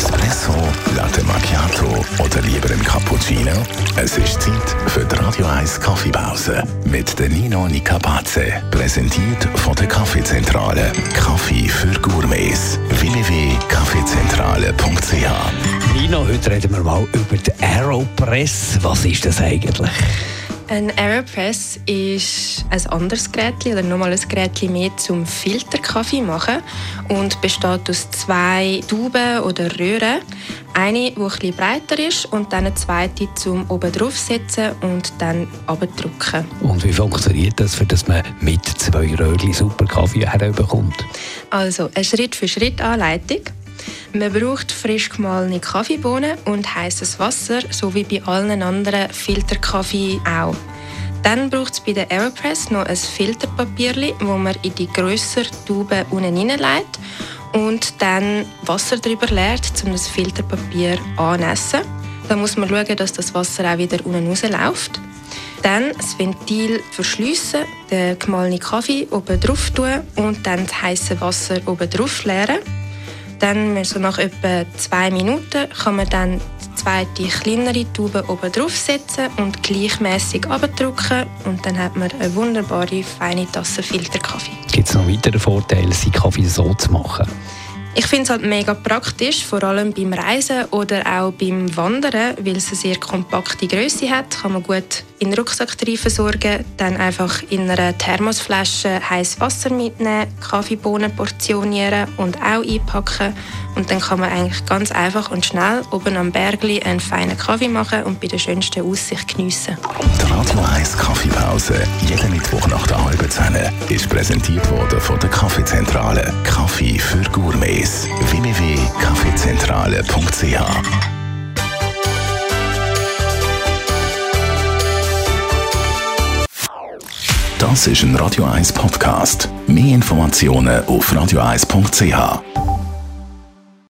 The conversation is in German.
Espresso, Latte Macchiato oder lieber ein Cappuccino? Es ist Zeit für die Radio 1 Kaffeepause mit der Nino Nicapace. Präsentiert von der Kaffeezentrale. Kaffee für Gourmets. www.kaffeezentrale.ch Nino, heute reden wir mal über die Aeropress. Was ist das eigentlich? Ein Aeropress ist ein anderes Gerät oder nochmal ein Gerät mehr zum Filterkaffee machen und besteht aus zwei Tuben oder Röhren. Eine, die etwas breiter ist und dann eine zweite zum oben draufsetzen und dann abdrücken. Und wie funktioniert das, für dass man mit zwei Röhrchen super Kaffee herbekommt? Also eine Schritt-für-Schritt-Anleitung. Man braucht frisch gemahlene Kaffeebohnen und heißes Wasser, so wie bei allen anderen Filterkaffee auch. Dann braucht es bei der Aeropress noch ein Filterpapier, das man in die grössere Tube unten hineinlegt und dann Wasser darüber leert, um das Filterpapier anzunessen. Dann muss man schauen, dass das Wasser auch wieder unten rausläuft. Dann das Ventil verschliessen, den gemahlenen Kaffee oben drauf tun und dann das heiße Wasser oben drauf leeren. Dann, so nach etwa zwei Minuten, kann man dann die zweite kleinere Tube oben draufsetzen und gleichmäßig abdrücken und dann hat man eine wunderbare feine Tasse Filterkaffee. Gibt es noch weitere Vorteile, seinen Kaffee so zu machen? Ich finde es halt mega praktisch, vor allem beim Reisen oder auch beim Wandern, weil es eine sehr kompakte Größe hat, kann man gut in den Rucksack versorgen, dann einfach in einer Thermosflasche heißes Wasser mitnehmen, Kaffeebohnen portionieren und auch einpacken und dann kann man eigentlich ganz einfach und schnell oben am Bergli einen feinen Kaffee machen und bei der schönsten Aussicht geniessen. Die Radio 1 Kaffeepause, jeden Mittwoch nach der halben Zehn, ist präsentiert worden von der Kaffeezentrale. Kaffee für Gourmets. www.kaffeezentrale.ch Das ist ein Radio 1 Podcast. Mehr Informationen auf radio1.ch.